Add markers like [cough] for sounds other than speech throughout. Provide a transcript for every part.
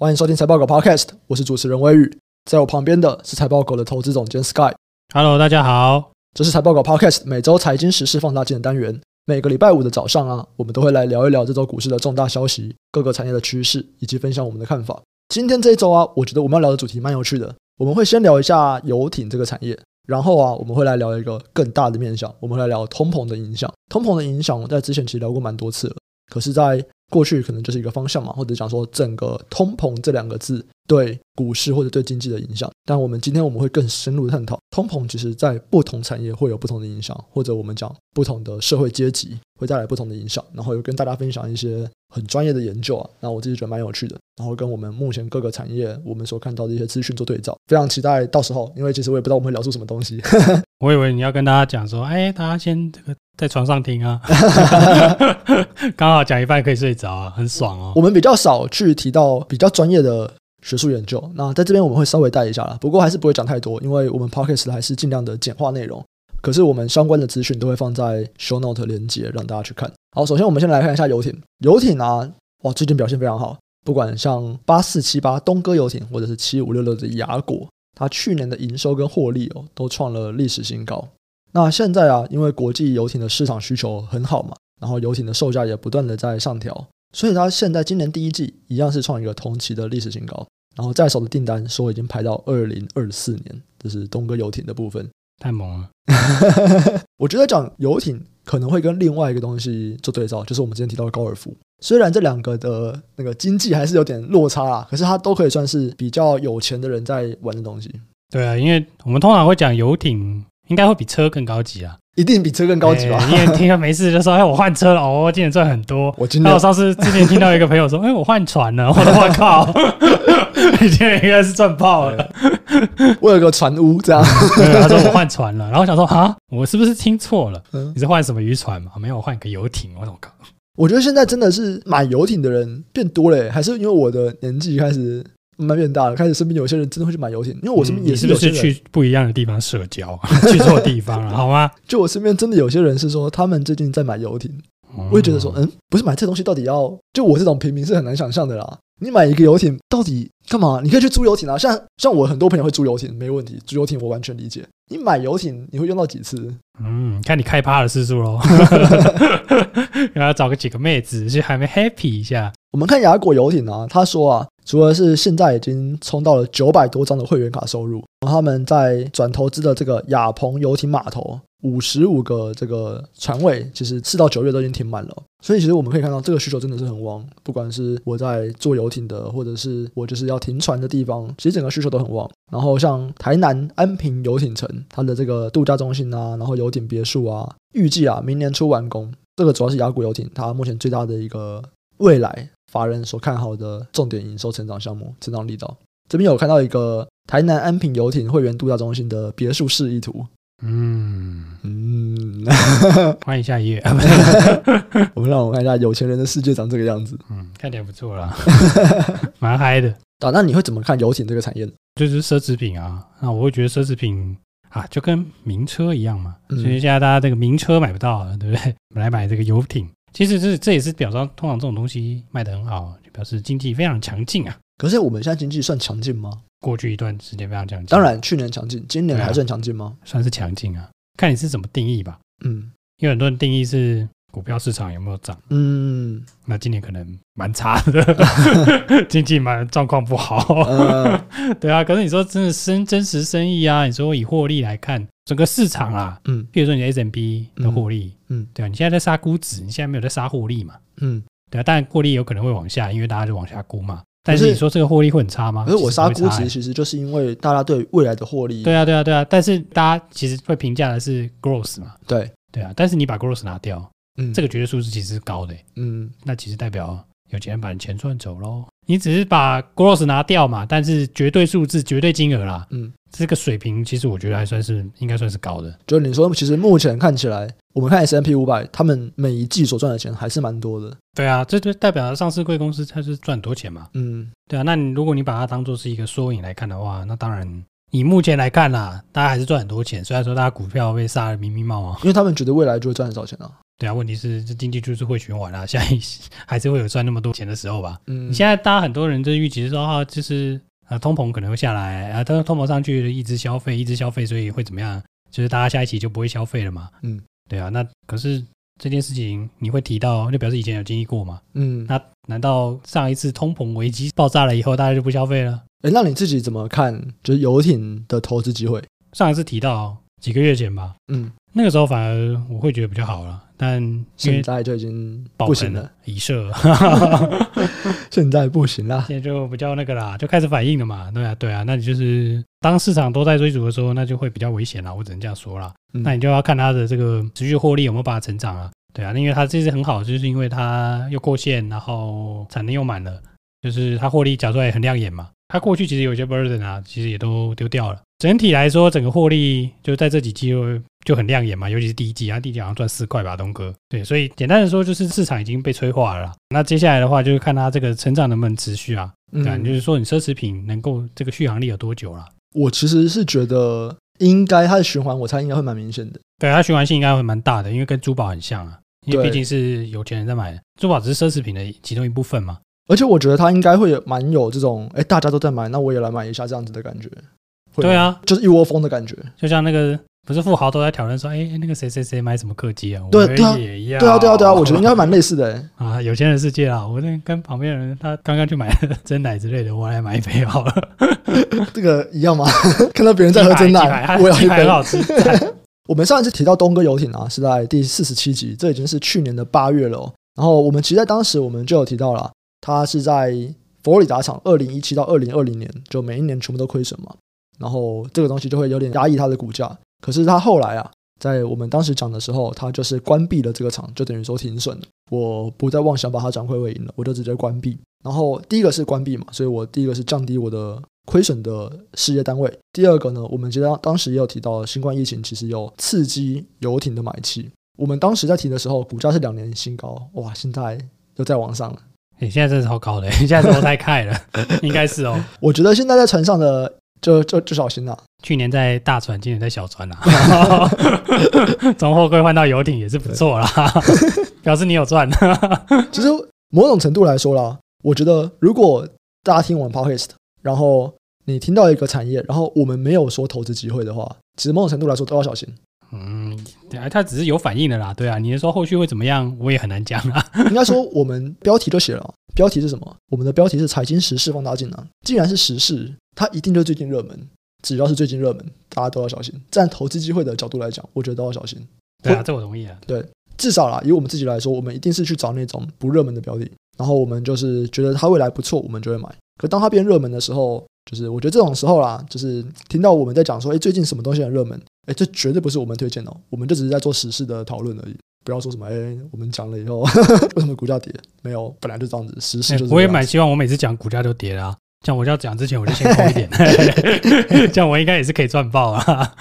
欢迎收听财报狗 Podcast，我是主持人威宇，在我旁边的是财报狗的投资总监 Sky。Hello，大家好，这是财报狗 Podcast 每周财经时事放大镜的单元。每个礼拜五的早上啊，我们都会来聊一聊这周股市的重大消息、各个产业的趋势，以及分享我们的看法。今天这一周啊，我觉得我们要聊的主题蛮有趣的。我们会先聊一下游艇这个产业，然后啊，我们会来聊一个更大的面向，我们会来聊通膨的影响。通膨的影响，我在之前其实聊过蛮多次了，可是，在过去可能就是一个方向嘛，或者讲说整个通膨这两个字对股市或者对经济的影响。但我们今天我们会更深入探讨通膨，其实在不同产业会有不同的影响，或者我们讲不同的社会阶级会带来不同的影响。然后有跟大家分享一些很专业的研究啊，那我自己觉得蛮有趣的。然后跟我们目前各个产业我们所看到的一些资讯做对照，非常期待到时候，因为其实我也不知道我们会聊出什么东西。[laughs] 我以为你要跟大家讲说，哎，大家先这个。在床上听啊，[laughs] 刚好讲一半可以睡着啊，很爽哦。我们比较少去提到比较专业的学术研究，那在这边我们会稍微带一下啦，不过还是不会讲太多，因为我们 Podcast 还是尽量的简化内容。可是我们相关的资讯都会放在 Show Note 连接，让大家去看。好，首先我们先来看一下游艇，游艇啊，哇，最近表现非常好，不管像八四七八东哥游艇，或者是七五六六的雅果，它去年的营收跟获利哦，都创了历史新高。那现在啊，因为国际游艇的市场需求很好嘛，然后游艇的售价也不断的在上调，所以它现在今年第一季一样是创一个同期的历史新高。然后在手的订单说已经排到二零二四年，这是东哥游艇的部分，太猛了。[laughs] 我觉得讲游艇可能会跟另外一个东西做对照，就是我们之前提到的高尔夫。虽然这两个的那个经济还是有点落差啊，可是它都可以算是比较有钱的人在玩的东西。对啊，因为我们通常会讲游艇。应该会比车更高级啊！一定比车更高级吧？你也听到没事就说：“哎，我换车了哦，今年赚很多。”我今天我上次之前听到一个朋友说：“ [laughs] 哎，我换船了。”我说：“我靠，你 [laughs] 今年应该是赚爆了。”我有个船屋这样。[laughs] 对，他说我换船了，然后我想说：“啊，我是不是听错了？你是换什么渔船吗？没有，我换一个游艇。”我说：“我靠！”我觉得现在真的是买游艇的人变多了，还是因为我的年纪开始？慢慢变大了，开始身边有些人真的会去买游艇，因为我身边也是有些人、嗯、是不是去不一样的地方社交，[laughs] 去错地方了，好吗？就我身边真的有些人是说，他们最近在买游艇，我也觉得说，嗯，不是买这东西到底要，就我这种平民是很难想象的啦。你买一个游艇到底干嘛？你可以去租游艇啊，像像我很多朋友会租游艇，没问题，租游艇我完全理解。你买游艇你会用到几次？嗯，看你开趴的次数喽，[laughs] 然后找个几个妹子去还没 happy 一下。我们看雅果游艇啊，他说啊。除了是现在已经冲到了九百多张的会员卡收入，然后他们在转投资的这个亚鹏游艇码头，五十五个这个船位，其实四到九月都已经停满了。所以其实我们可以看到，这个需求真的是很旺。不管是我在坐游艇的，或者是我就是要停船的地方，其实整个需求都很旺。然后像台南安平游艇城，它的这个度假中心啊，然后游艇别墅啊，预计啊明年初完工。这个主要是雅谷游艇，它目前最大的一个未来。法人所看好的重点营收成长项目，成长力道。这边有看到一个台南安平游艇会员度假中心的别墅示意图。嗯嗯，换一下一页，[laughs] 我们让我看一下有钱人的世界长这个样子。嗯，看起来不错啦，[laughs] 蛮嗨的。啊，那你会怎么看游艇这个产业？就是奢侈品啊。那我会觉得奢侈品啊，就跟名车一样嘛。所以现在大家这个名车买不到了，对不对？[laughs] 来买这个游艇。其实这这也是表彰，通常这种东西卖得很好，就表示经济非常强劲啊。可是我们现在经济算强劲吗？过去一段时间非常强劲。当然，去年强劲，今年还算强劲吗？啊，算是强劲啊，看你是怎么定义吧。嗯，因为很多人定义是股票市场有没有涨。嗯，那今年可能蛮差的，[laughs] 经济蛮状况不好。嗯，[laughs] 对啊，可是你说真的生真实生意啊，你说以获利来看。整个市场啊，嗯，比如说你 S M B 的获利，嗯，嗯对啊，你现在在杀估值，你现在没有在杀获利嘛，嗯，对啊，当然获利有可能会往下，因为大家就往下估嘛。但是你说这个获利会很差吗？可是我杀估值其实就是因为大家对未来的获利，对啊，对啊，对啊。但是大家其实会评价的是 growth 嘛，对，对啊。但是你把 growth 拿掉，嗯，这个绝对数字其实是高的，嗯，那其实代表有钱人把你钱赚走喽。你只是把 growth 拿掉嘛，但是绝对数字、绝对金额啦，嗯。这个水平其实我觉得还算是应该算是高的。就是你说，其实目前看起来，我们看 S M P 五百，他们每一季所赚的钱还是蛮多的。对啊，这就代表上市贵公司它是赚很多钱嘛。嗯，对啊。那你如果你把它当做是一个缩影来看的话，那当然，以目前来看啦，大家还是赚很多钱。虽然说大家股票被杀的密密麻麻，因为他们觉得未来就会赚很少钱啊。对啊，问题是这经济就是会循环啊，现在还是会有赚那么多钱的时候吧。嗯，现在大家很多人就预期说啊，就是啊，通膨可能会下来啊，但通膨上去一直消费，一直消费，所以会怎么样？就是大家下一期就不会消费了嘛。嗯，对啊，那可是这件事情你会提到，就表示以前有经历过嘛。嗯，那难道上一次通膨危机爆炸了以后，大家就不消费了？哎，那你自己怎么看？就是游艇的投资机会？上一次提到几个月前吧。嗯。那个时候反而我会觉得比较好了，但现在就已经不行了，已设。[laughs] 现在不行了，现在就比较那个啦，就开始反应了嘛。对啊，对啊，那你就是当市场都在追逐的时候，那就会比较危险了。我只能这样说啦。嗯、那你就要看它的这个持续获利有没有办法成长啊？对啊，因为它这次很好，就是因为它又过线，然后产能又满了，就是它获利假出来也很亮眼嘛。它过去其实有些 burden 啊，其实也都丢掉了。整体来说，整个获利就在这几季就很亮眼嘛，尤其是第一季啊，第一季好像赚四块吧，东哥。对，所以简单的说，就是市场已经被催化了。那接下来的话，就是看它这个成长能不能持续啊。嗯，就是说你奢侈品能够这个续航力有多久了？我其实是觉得应该它的循环，我猜应该会蛮明显的。对，它循环性应该会蛮大的，因为跟珠宝很像啊，因为毕竟是有钱人在买的，珠宝只是奢侈品的其中一部分嘛。而且我觉得它应该会有蛮有这种，哎，大家都在买，那我也来买一下这样子的感觉。对啊，就是一窝蜂的感觉，就像那个不是富豪都在讨论说，哎，那个谁谁谁买什么客机啊？对对啊，对啊，对啊，对啊，我觉得应该蛮类似的。[laughs] 啊，有钱人世界啊，我那跟旁边人他刚刚去买真奶之类的，我来买一杯好了。[laughs] 这个一样吗？[laughs] 看到别人在喝真奶，我要一杯。很好吃。我们上一次提到东哥游艇啊，是在第四十七集，这已经是去年的八月了哦。然后我们其实在当时我们就有提到了，他是在佛罗里达厂，二零一七到二零二零年，就每一年全部都亏损嘛。然后这个东西就会有点压抑它的股价，可是他后来啊，在我们当时讲的时候，他就是关闭了这个厂，就等于说停损了。我不再妄想把它转亏为盈了，我就直接关闭。然后第一个是关闭嘛，所以我第一个是降低我的亏损的事业单位。第二个呢，我们其实当时也有提到，新冠疫情其实有刺激游艇的买气。我们当时在提的时候，股价是两年新高，哇，现在又在往上了。你现在真是好高的，现在都太开了，[laughs] 应该是哦。我觉得现在在船上的。就就就小心了。去年在大船，今年在小船啊。[laughs] 从货柜换到游艇也是不错啦，表示你有赚。[laughs] 其实某种程度来说啦，我觉得如果大家听完 Podcast，然后你听到一个产业，然后我们没有说投资机会的话，其实某种程度来说都要小心。嗯，对啊，他只是有反应的啦。对啊，你说后续会怎么样，我也很难讲啊。[laughs] 应该说我们标题都写了，标题是什么？我们的标题是财经时事放大镜啊。既然是时事。它一定就是最近热门，只要是最近热门，大家都要小心。站投资机会的角度来讲，我觉得都要小心。对啊，这我同意啊。对，至少啦，以我们自己来说，我们一定是去找那种不热门的标的，然后我们就是觉得它未来不错，我们就会买。可当它变热门的时候，就是我觉得这种时候啦，就是听到我们在讲说，哎，最近什么东西很热门，哎，这绝对不是我们推荐哦，我们就只是在做实事的讨论而已。不要说什么，哎，我们讲了以后为什么股价跌？没有，本来就这样子，实事就是。我也蛮希望我每次讲股价都跌啦啊。像我要讲之前，我就先空一点，[laughs] [laughs] 这样我应该也是可以赚爆啊。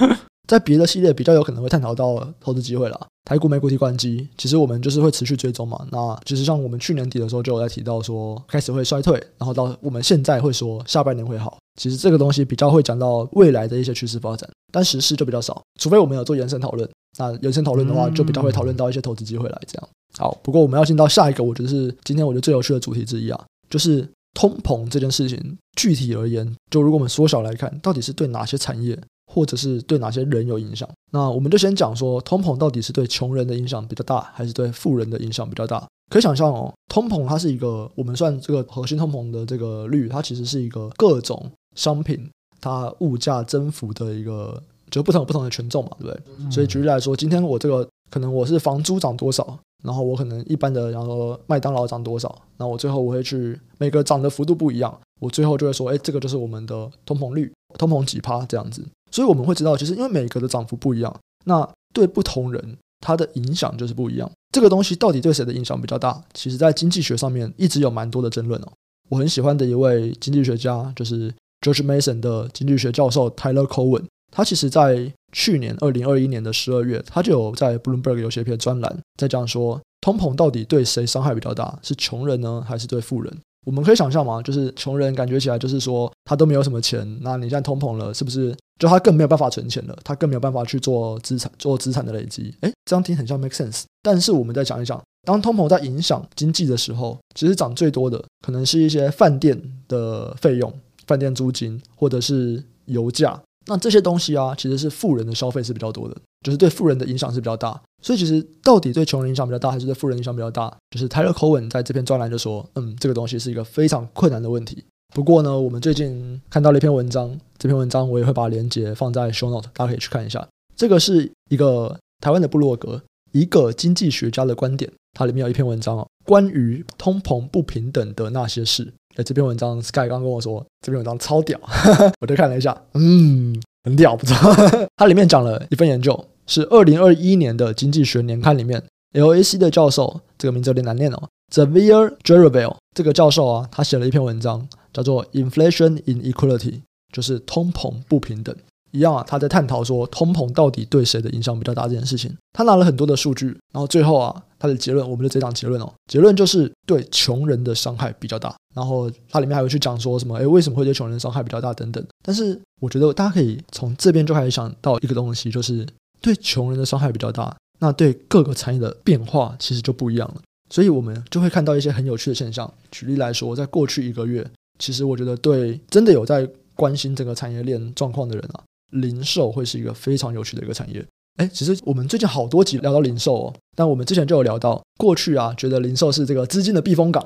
在别的系列比较有可能会探讨到投资机会啦，台股、美股、提关机，其实我们就是会持续追踪嘛。那其实像我们去年底的时候就有在提到说，开始会衰退，然后到我们现在会说下半年会好。其实这个东西比较会讲到未来的一些趋势发展，但实事就比较少，除非我们有做延伸讨论。那延伸讨论的话，就比较会讨论到一些投资机会来这样。好，不过我们要进到下一个，我觉得是今天我觉得最有趣的主题之一啊，就是。通膨这件事情，具体而言，就如果我们缩小来看，到底是对哪些产业，或者是对哪些人有影响？那我们就先讲说，通膨到底是对穷人的影响比较大，还是对富人的影响比较大？可以想象哦，通膨它是一个，我们算这个核心通膨的这个率，它其实是一个各种商品它物价增幅的一个，就不同不同的权重嘛，对不对？所以举例来说，今天我这个可能我是房租涨多少？然后我可能一般的，然后麦当劳涨多少，那我最后我会去每个涨的幅度不一样，我最后就会说，哎，这个就是我们的通膨率，通膨几趴这样子。所以我们会知道，其实因为每个的涨幅不一样，那对不同人他的影响就是不一样。这个东西到底对谁的影响比较大？其实在经济学上面一直有蛮多的争论哦。我很喜欢的一位经济学家就是 George Mason 的经济学教授 Tyler Cowen。他其实，在去年二零二一年的十二月，他就有在 Bloomberg 有写篇专栏，在讲说通膨到底对谁伤害比较大，是穷人呢，还是对富人？我们可以想象嘛，就是穷人感觉起来就是说他都没有什么钱，那你现在通膨了，是不是就他更没有办法存钱了？他更没有办法去做资产做资产的累积？诶，这样听很像 make sense。但是我们再想一想，当通膨在影响经济的时候，其实涨最多的可能是一些饭店的费用、饭店租金或者是油价。那这些东西啊，其实是富人的消费是比较多的，就是对富人的影响是比较大。所以其实到底对穷人影响比较大，还是对富人影响比较大？就是 Tyler Cowen 在这篇专栏就说，嗯，这个东西是一个非常困难的问题。不过呢，我们最近看到了一篇文章，这篇文章我也会把链接放在 Show Note，大家可以去看一下。这个是一个台湾的部落格，一个经济学家的观点，它里面有一篇文章哦，关于通膨不平等的那些事。哎，这篇文章 Sky 刚跟我说，这篇文章超屌，[laughs] 我就看了一下，嗯，很屌，不知道。它里面讲了一份研究，是二零二一年的《经济学年刊》里面，LAC 的教授，这个名字有点难念哦，Zavier Geroville 这个教授啊，他写了一篇文章，叫做《Inflation Inequality》，就是通膨不平等。一样啊，他在探讨说通膨到底对谁的影响比较大这件事情。他拿了很多的数据，然后最后啊，他的结论，我们的这档结论哦，结论就是对穷人的伤害比较大。然后它里面还会去讲说什么，哎，为什么会对穷人伤害比较大等等。但是我觉得大家可以从这边就开始想到一个东西，就是对穷人的伤害比较大，那对各个产业的变化其实就不一样了。所以我们就会看到一些很有趣的现象。举例来说，在过去一个月，其实我觉得对真的有在关心这个产业链状况的人啊。零售会是一个非常有趣的一个产业。哎，其实我们最近好多集聊到零售哦，但我们之前就有聊到，过去啊，觉得零售是这个资金的避风港，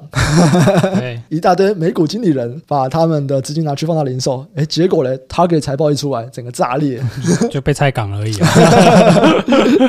对 [laughs] 一大堆美股经理人把他们的资金拿去放到零售，哎，结果嘞，Target 财报一出来，整个炸裂，就被拆港而已啊，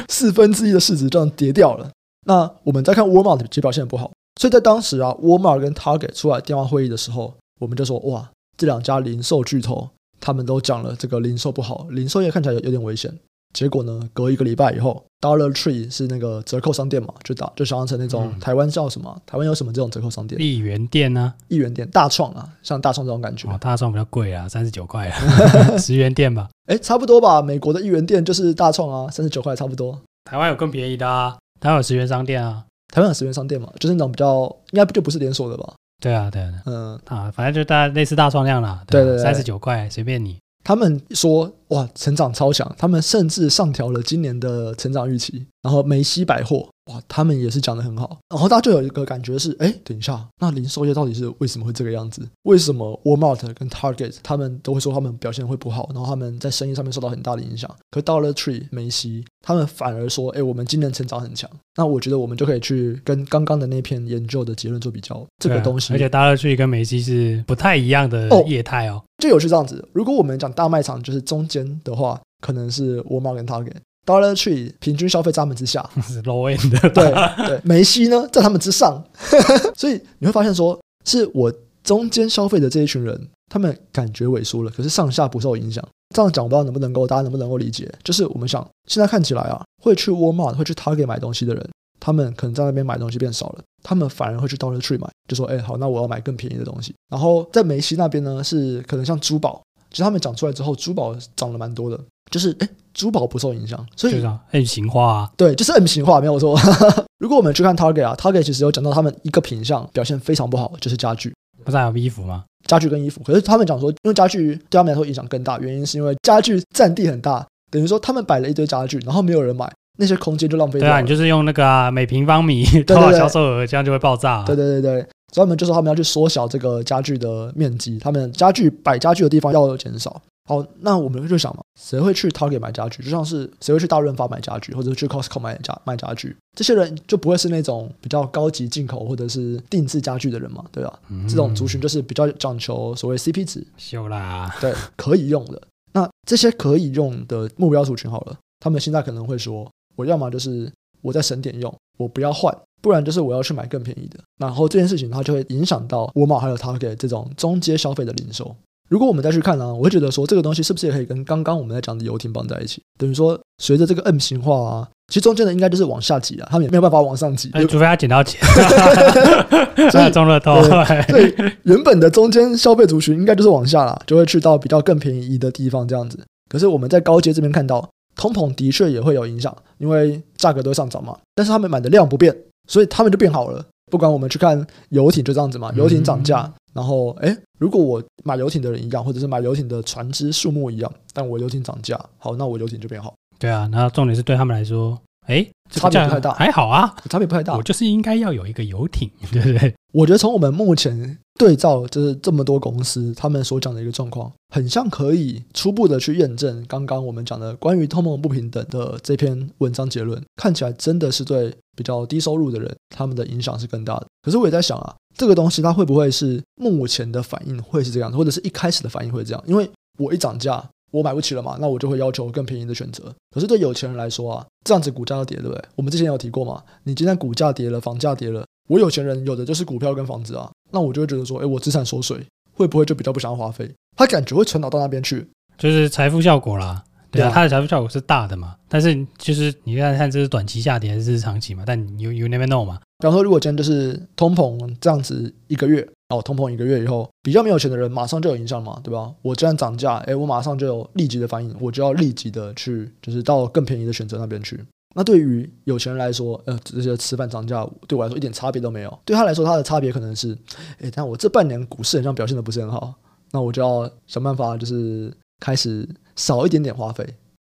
[laughs] 四分之一的市值这样跌掉了。那我们再看 Walmart 其实表现不好，所以在当时啊，Walmart 跟 Target 出来电话会议的时候，我们就说哇，这两家零售巨头。他们都讲了这个零售不好，零售业看起来有有点危险。结果呢，隔一个礼拜以后，Dollar Tree 是那个折扣商店嘛，就打就想象成那种台湾叫什么？台湾有什么这种折扣商店？一元店呢？一元店，大创啊，像大创这种感觉。哦，大创比较贵啊，三十九块啊，[laughs] 十元店吧？哎，差不多吧。美国的一元店就是大创啊，三十九块差不多。台湾有更便宜的啊，台湾有十元商店啊，台湾有十元商店嘛，就是那种比较应该不就不是连锁的吧？对啊，对啊，嗯啊，反正就大概类似大创量啦。对对，三十九块随便你。他们说：“哇，成长超强！他们甚至上调了今年的成长预期。然后梅西百货，哇，他们也是讲得很好。然后大家就有一个感觉是：哎，等一下，那零售业到底是为什么会这个样子？为什么 Walmart 跟 Target 他们都会说他们表现会不好？然后他们在生意上面受到很大的影响。可 Dollar Tree 梅西他们反而说：哎，我们今年成长很强。那我觉得我们就可以去跟刚刚的那篇研究的结论做比较。这个东西，而且 Dollar Tree 跟梅西是不太一样的业态哦。”就有是这样子。如果我们讲大卖场，就是中间的话，可能是 Walmart 跟 Target。Dollar Tree 平均消费在他们之下，[laughs] 是 low end 的。对对，梅西呢在他们之上，[laughs] 所以你会发现说，是我中间消费的这一群人，他们感觉萎缩了，可是上下不受影响。这样讲，我不知道能不能够大家能不能够理解？就是我们想现在看起来啊，会去 Walmart 会去 Target 买东西的人。他们可能在那边买东西变少了，他们反而会去 Dollar Tree 买，就说：“哎，好，那我要买更便宜的东西。”然后在梅西那边呢，是可能像珠宝，其实他们讲出来之后，珠宝涨了蛮多的，就是哎，珠宝不受影响，所以 M 型化啊，对，就是 M 型化，没有错。[laughs] 如果我们去看 Target 啊，Target 其实有讲到他们一个品项表现非常不好，就是家具，不是还有衣服吗？家具跟衣服，可是他们讲说，因为家具对他们来说影响更大，原因是因为家具占地很大，等于说他们摆了一堆家具，然后没有人买。那些空间就浪费掉了。对啊，你就是用那个、啊、每平方米 [laughs] 多少销售额，这样就会爆炸、啊。对对对对，专门就说他们要去缩小这个家具的面积，他们家具摆家具的地方要减少。好，那我们就想嘛，谁会去 Target 买家具？就像是谁会去大润发买家具，或者去 Costco 买家卖家具？这些人就不会是那种比较高级进口或者是定制家具的人嘛？对吧？嗯、这种族群就是比较讲求所谓 CP 值，秀啦，对，可以用的。那这些可以用的目标族群好了，他们现在可能会说。我要么就是我在省点用，我不要换，不然就是我要去买更便宜的。然后这件事情它就会影响到沃尔玛还有 Target 这种中阶消费的零售。如果我们再去看呢、啊，我会觉得说这个东西是不是也可以跟刚刚我们在讲的游艇绑在一起？等于说随着这个 M 型化啊，其实中间的应该就是往下挤啊，他们也没有办法往上挤，除非他捡到钱。所以中乐透，所以原本的中间消费族群应该就是往下啦，就会去到比较更便宜的地方这样子。可是我们在高阶这边看到。通膨的确也会有影响，因为价格都会上涨嘛。但是他们买的量不变，所以他们就变好了。不管我们去看游艇就这样子嘛，游艇涨价，嗯、然后哎，如果我买游艇的人一样，或者是买游艇的船只数目一样，但我游艇涨价，好，那我游艇就变好。对啊，那重点是对他们来说，哎，差别不太大，还好啊，差别不太大。我就是应该要有一个游艇，对不对？我觉得从我们目前对照，就是这么多公司他们所讲的一个状况，很像可以初步的去验证刚刚我们讲的关于通膨不平等的这篇文章结论，看起来真的是对比较低收入的人他们的影响是更大的。可是我也在想啊，这个东西它会不会是目前的反应会是这样子，或者是一开始的反应会这样？因为我一涨价。我买不起了嘛，那我就会要求更便宜的选择。可是对有钱人来说啊，这样子股价要跌，对不对？我们之前有提过嘛，你今天股价跌了，房价跌了，我有钱人有的就是股票跟房子啊，那我就会觉得说，哎，我资产缩水，会不会就比较不想要花费？他感觉会传导到那边去，就是财富效果啦。对啊，它的财富效果是大的嘛，但是就是你看看这是短期下跌还是长期嘛？但 you you never know 嘛。比方说，如果今天就是通膨这样子一个月哦，通膨一个月以后，比较没有钱的人马上就有影响嘛，对吧？我既然涨价，哎，我马上就有立即的反应，我就要立即的去，就是到更便宜的选择那边去。那对于有钱人来说，呃，这些吃饭涨价对我来说一点差别都没有。对他来说，他的差别可能是，哎，但我这半年股市好像表现的不是很好，那我就要想办法，就是开始少一点点花费。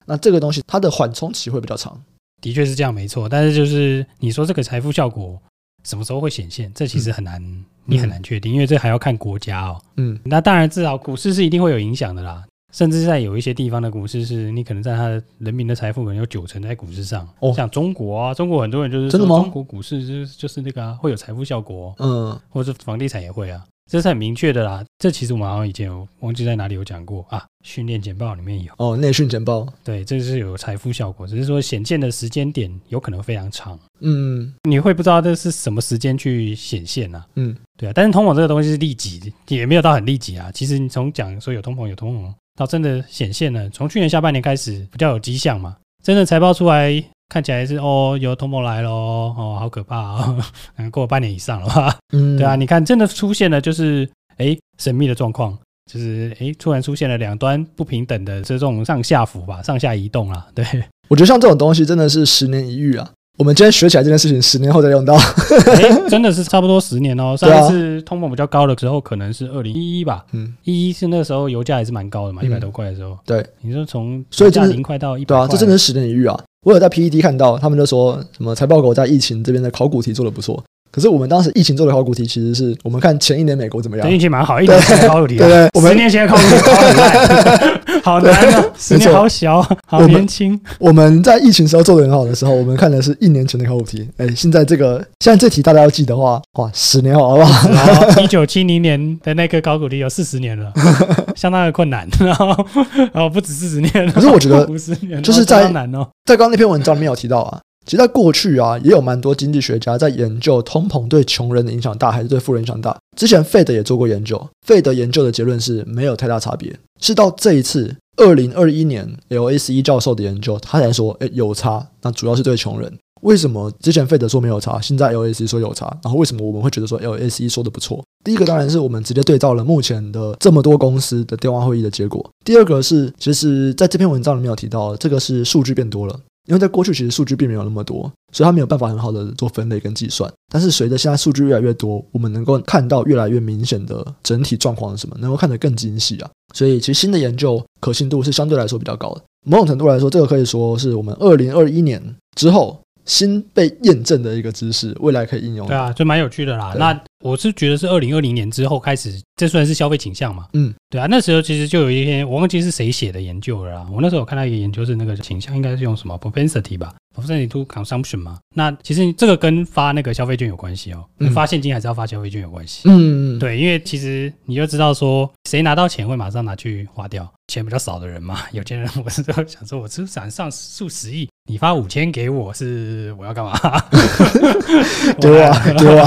那这个东西它的缓冲期会比较长，的确是这样，没错。但是就是你说这个财富效果什么时候会显现，这其实很难，嗯、你很难确定，因为这还要看国家哦。嗯，那当然至少股市是一定会有影响的啦。甚至在有一些地方的股市，是你可能在他的人民的财富可能有九成在股市上。哦，像中国啊，中国很多人就是真的吗？中国股市就是就是那个、啊、会有财富效果，嗯，或者房地产也会啊。这是很明确的啦，这其实我们好像以前有忘记在哪里有讲过。啊，训练简报里面有。哦，内训简报，对，这是有财富效果，只是说显现的时间点有可能非常长，嗯，你会不知道这是什么时间去显现啊，嗯，对啊，但是通膨这个东西是利己，也没有到很利己啊，其实你从讲说有通膨有通膨到真的显现了，从去年下半年开始比较有迹象嘛，真的财报出来。看起来是哦，有通膨来喽哦，好可怕啊！嗯，[laughs] 过了半年以上了吧？嗯，对啊，你看，真的出现了，就是哎，神秘的状况，就是哎，突然出现了两端不平等的这种上下浮吧，上下移动啊。对，我觉得像这种东西真的是十年一遇啊。我们今天学起来这件事情，十年后再用到，欸，[laughs] 真的是差不多十年哦。上一次通膨比较高的时候，可能是二零一一吧。嗯，一一是那个时候油价也是蛮高的嘛，一百多块的时候。对，你说从所以价零块到一百，对啊，这真的是十年一遇啊。我有在 PED 看到，他们就说什么财报狗在疫情这边的考古题做的不错。可是我们当时疫情做的考古题，其实是我们看前一年美国怎么样？疫情蛮好，一年前的考古题，对对，我们十年前的考古题考很烂，好难啊！[laughs] 十年好小，好年轻。我们在疫情时候做的很好的时候，我们看的是一年前的考古题。哎，现在这个现在这题大家要记的话，哇，十年好不好？一九七零年的那个考古题有四十年了，[laughs] 相当的困难。然后，然后不止四十年，可是我觉得五十年就是在难哦。在刚刚那篇文章里面有提到啊。其实，在过去啊，也有蛮多经济学家在研究通膨对穷人的影响大还是对富人影响大。之前费德也做过研究，费德研究的结论是没有太大差别。是到这一次二零二一年 LSE 教授的研究，他才说，诶，有差。那主要是对穷人。为什么之前费德说没有差，现在 LSE 说有差？然后为什么我们会觉得说 LSE 说的不错？第一个当然是我们直接对照了目前的这么多公司的电话会议的结果。第二个是，其实在这篇文章里面有提到，这个是数据变多了。因为在过去其实数据并没有那么多，所以它没有办法很好的做分类跟计算。但是随着现在数据越来越多，我们能够看到越来越明显的整体状况是什么，能够看得更精细啊。所以其实新的研究可信度是相对来说比较高的。某种程度来说，这个可以说是我们二零二一年之后新被验证的一个知识，未来可以应用。对啊，就蛮有趣的啦。那我是觉得是二零二零年之后开始，这算是消费倾向嘛？嗯，对啊，那时候其实就有一篇我忘记是谁写的研究了啦。我那时候有看到一个研究是那个倾向应该是用什么 propensity 吧，propensity to consumption 嘛。那其实这个跟发那个消费券有关系哦，嗯、发现金还是要发消费券有关系。嗯嗯，对，因为其实你就知道说谁拿到钱会马上拿去花掉，钱比较少的人嘛，有钱人我是想说我资产上数十亿，你发五千给我是我要干嘛？[laughs] 对 [laughs] 啊，对啊，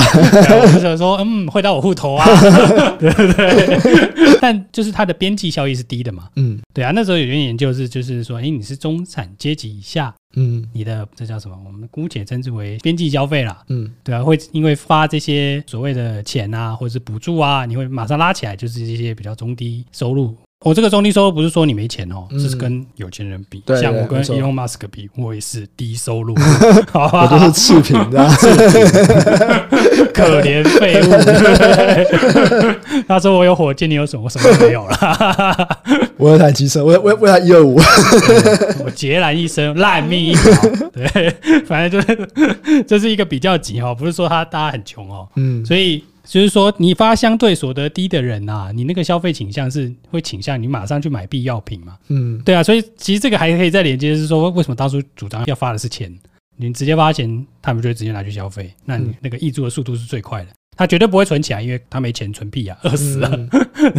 或者说。嗯，汇到我户头啊，[laughs] 对不对？但就是它的边际效益是低的嘛。嗯，对啊。那时候有人研究是，就是说，哎，你是中产阶级以下，嗯，你的这叫什么？我们姑且称之为边际消费啦。嗯，对啊，会因为发这些所谓的钱啊，或者是补助啊，你会马上拉起来，就是这些比较中低收入我这个中低收入不是说你没钱哦，这是跟有钱人比。对，像我跟 Elon Musk 比，我也是低收入，[laughs] 好吧？我都是次品的，[laughs] 可怜废物。[laughs] 他说我有火箭，你有什么？我什么都没有了。我有台机车，我我我台一二五，我孑然一身，烂命一条。对，反正就是这是一个比较级哦，不是说他大家很穷哦。嗯，所以。就是说，你发相对所得低的人啊，你那个消费倾向是会倾向你马上去买必要品嘛？嗯，对啊，所以其实这个还可以再连接，是说为什么当初主张要发的是钱，你直接发钱，他们就会直接拿去消费，那你那个溢出的速度是最快的，他绝对不会存起来，因为他没钱存屁啊，饿死了，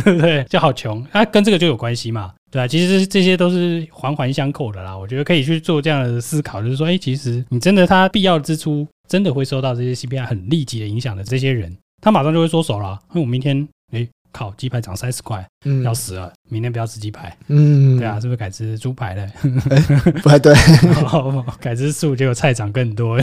对不对？就好穷，啊，跟这个就有关系嘛，对啊，其实这些都是环环相扣的啦，我觉得可以去做这样的思考，就是说，哎，其实你真的他必要的支出真的会受到这些 CPI 很立即的影响的这些人。他马上就会缩手了，因为我明天，哎，靠，鸡排涨三十块，嗯，要死了，明天不要吃鸡排，嗯，对啊，是不是改吃猪排了？不太对，[laughs] 改吃素，结果菜涨更多。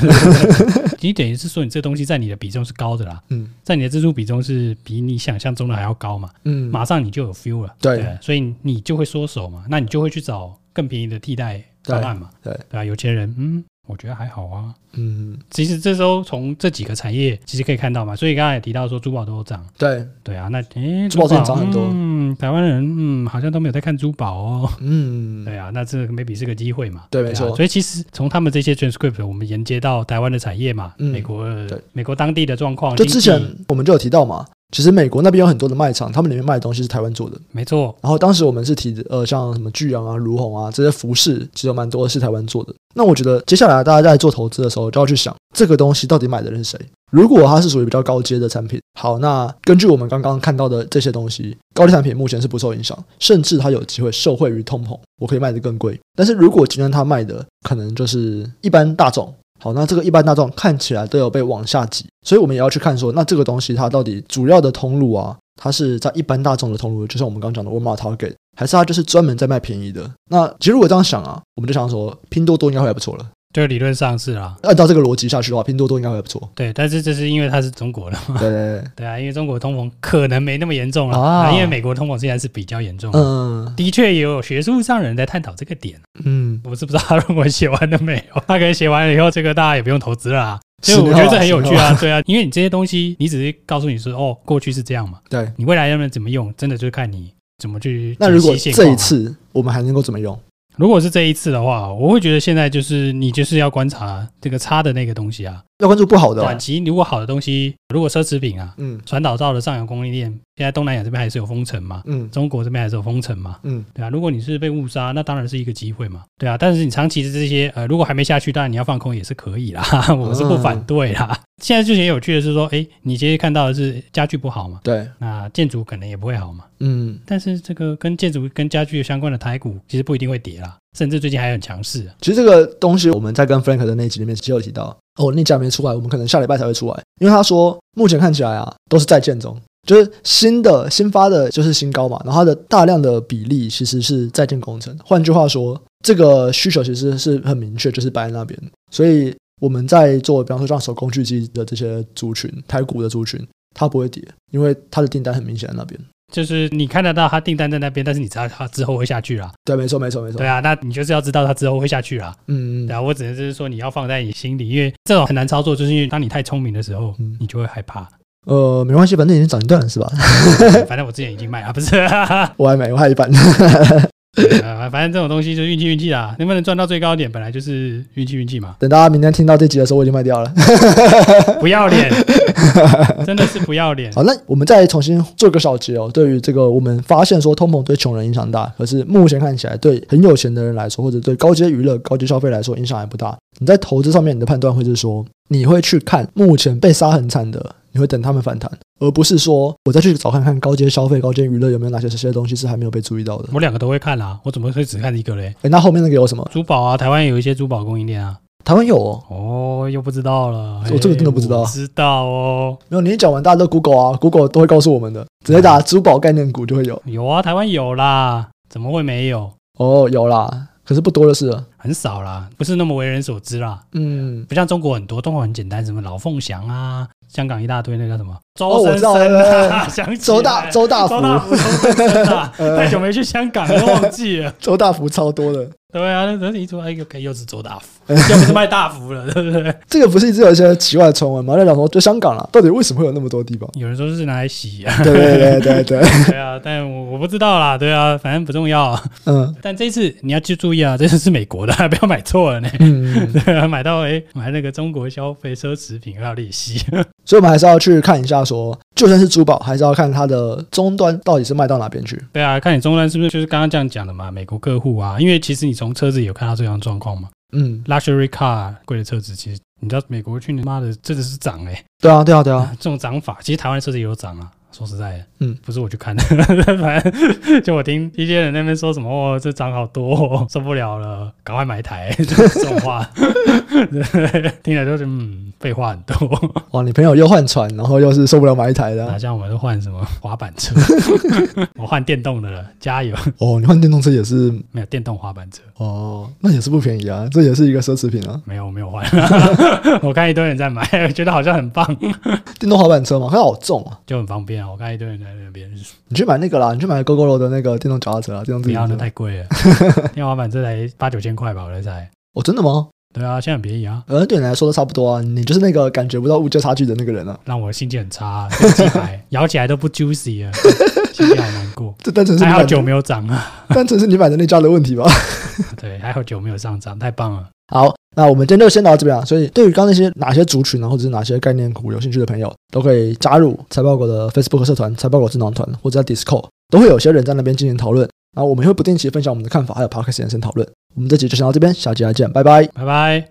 [laughs] 你等于是说，你这东西在你的比重是高的啦，嗯，在你的支出比重是比你想象中的还要高嘛，嗯，马上你就有 feel 了，对，对，所以你就会缩手嘛，那你就会去找更便宜的替代方案嘛，对，对。啊，有钱人，嗯。我觉得还好啊，嗯，其实这时候从这几个产业其实可以看到嘛，所以刚才也提到说珠宝都有涨，对。对啊，那诶，珠宝真的涨很多，嗯，台湾人嗯好像都没有在看珠宝哦，嗯，对啊，那这 maybe 是个机会嘛，对，没错，所以其实从他们这些 transcript 我们连接到台湾的产业嘛，美国美国当地的状况，就之前我们就有提到嘛。其实美国那边有很多的卖场，他们里面卖的东西是台湾做的，没错。然后当时我们是提的，呃，像什么巨阳啊、儒鸿啊这些服饰，其实有蛮多的是台湾做的。那我觉得接下来大家在做投资的时候，就要去想这个东西到底买的人是谁。如果它是属于比较高阶的产品，好，那根据我们刚刚看到的这些东西，高阶产品目前是不受影响，甚至它有机会受惠于通膨，我可以卖得更贵。但是如果今天它卖的可能就是一般大众。好，那这个一般大众看起来都有被往下挤，所以我们也要去看说，那这个东西它到底主要的通路啊，它是在一般大众的通路，就像我们刚讲的 Walmart、Target，还是它就是专门在卖便宜的？那其实如果这样想啊，我们就想说，拼多多应该会还不错了。就理论上是啦，按照这个逻辑下去的话，拼多多应该会不错。对，但是这是因为它是中国的嘛。对对对，[laughs] 对啊，因为中国通膨可能没那么严重了啊，因为美国通膨现在是比较严重。嗯，的确也有学术上人在探讨这个点。嗯，我是不知道他论文写完了没有，他可能写完了以后，这个大家也不用投资了啊。所以我觉得这很有趣啊，[laughs] 对啊，因为你这些东西，你只是告诉你说，哦，过去是这样嘛。对，你未来要不要怎么用，真的就是看你怎么去。那如果这一次我们还能够怎么用？如果是这一次的话，我会觉得现在就是你就是要观察这个差的那个东西啊，要关注不好的短期。如果好的东西，如果奢侈品啊，嗯，传导到了上游供应链。现在东南亚这边还是有封城嘛，嗯，中国这边还是有封城嘛，嗯，对啊，如果你是被误杀，那当然是一个机会嘛，对啊，但是你长期的这些呃，如果还没下去，当然你要放空也是可以啦，[laughs] 我是不反对啦。嗯、现在最前有趣的是说，哎、欸，你其实看到的是家具不好嘛，对，那建筑可能也不会好嘛，嗯，但是这个跟建筑跟家具相关的台股其实不一定会跌啦，甚至最近还很强势。其实这个东西我们在跟 Frank 的那集里面其实有提到，哦，那家没出来，我们可能下礼拜才会出来，因为他说目前看起来啊都是在建中。就是新的新发的，就是新高嘛，然后它的大量的比例其实是在建工程。换句话说，这个需求其实是很明确，就是摆在那边。所以我们在做，比方说像手工具机的这些族群，台股的族群，它不会跌，因为它的订单很明显在那边。就是你看得到它订单在那边，但是你知道它之后会下去啦。对，没错，没错，没错。对啊，那你就是要知道它之后会下去啦。嗯嗯。对啊，我只能就是说你要放在你心里，因为这种很难操作，就是因为当你太聪明的时候，你就会害怕。呃，没关系，反正已经涨一段了，是吧？[laughs] 反正我之前已经卖啊，不是？[laughs] 我还没，我还一半。[laughs] 呃，反正这种东西就是运气运气啦，能不能赚到最高点，本来就是运气运气嘛。等大家明天听到这集的时候，我已经卖掉了。[laughs] 不要脸，[laughs] 真的是不要脸。好，那我们再重新做个小结哦。对于这个，我们发现说通膨对穷人影响大，可是目前看起来对很有钱的人来说，或者对高阶娱乐、高阶消费来说影响还不大。你在投资上面，你的判断会是说，你会去看目前被杀很惨的。你会等他们反弹，而不是说我再去找看看高阶消费、高阶娱乐有没有哪些这些东西是还没有被注意到的。我两个都会看啦，我怎么会只看一个嘞？诶，那后面那个有什么？珠宝啊，台湾有一些珠宝供应链啊。台湾有哦，哦，又不知道了。我这个真的不知道。知道哦，没有，你一讲完，大家都 Google 啊，Google 都会告诉我们的，直接打珠宝概念股就会有。有啊，台湾有啦，怎么会没有？哦，有啦。可是不多的是啊，很少啦，不是那么为人所知啦。嗯，不像中国很多，中国很简单，什么老凤祥啊，香港一大堆，那叫什么？周生生啊，[laughs] 周大周大福，周大福，[laughs] 太久没去香港了，忘记了。[laughs] 周大福超多的。对啊，那人一出来又可以又是周大福，[laughs] 又不是卖大福了，对不对？[laughs] 这个不是一直有一些奇怪的传闻吗？在讲说，就香港啦，到底为什么会有那么多地方？有人说是拿来洗啊，对对对对对，[laughs] 对啊，但我我不知道啦，对啊，反正不重要。嗯，但这次你要去注意啊，这次是美国的，不要买错了呢。嗯，对啊，买到哎，买那个中国消费奢侈品要利息，所以我们还是要去看一下说，说就算是珠宝，还是要看它的终端到底是卖到哪边去。对啊，看你终端是不是就是刚刚这样讲的嘛？美国客户啊，因为其实你从车子有看到。这样状况嘛，嗯，luxury car 贵的车子，其实你知道美国去年妈的真的是涨哎、欸，对啊，对啊，对啊，这种涨法，其实台湾的车子也有涨啊。说实在的，嗯，不是我去看的，[laughs] 反正就我听一些人那边说什么，哦，这涨好多，哦，受不了了，赶快买一台，[laughs] 这种话，[laughs] 听起来就是嗯，废话很多。哇，你朋友又换船，然后又是受不了买一台的，啊，哪像我们都换什么滑板车，我换电动的了，加油。哦，你换电动车也是。没有电动滑板车，哦，那也是不便宜啊，这也是一个奢侈品啊。没有，我没有换，我看一堆人在买，觉得好像很棒。电动滑板车嘛，它好重啊，就很方便啊。我看一堆人在那边，你去买那个啦，你去买 Gogoro 的那个电动脚踏车啊，电动自行车。不要，那太贵了，天花板这才八九千块吧，我在猜。哦，真的吗？对啊，现在很便宜啊。呃，对你来说都差不多啊，你就是那个感觉不到物价差距的那个人啊，让我心情很差，咬起来都不 juicy 啊，心情好难过。这单纯是还好酒没有涨啊，单纯是你买的那家的问题吧？[laughs] 对，还好酒没有上涨，太棒了。好，那我们今天就先聊到这边啊。所以，对于刚那些哪些族群呢，或者是哪些概念股有兴趣的朋友，都可以加入财报狗的 Facebook 社团、财报狗智囊团，或者在 Discord 都会有些人在那边进行讨论。然后我们会不定期分享我们的看法，还有 Podcast 延伸讨论。我们这集就先到这边，下集再见，拜拜，拜拜。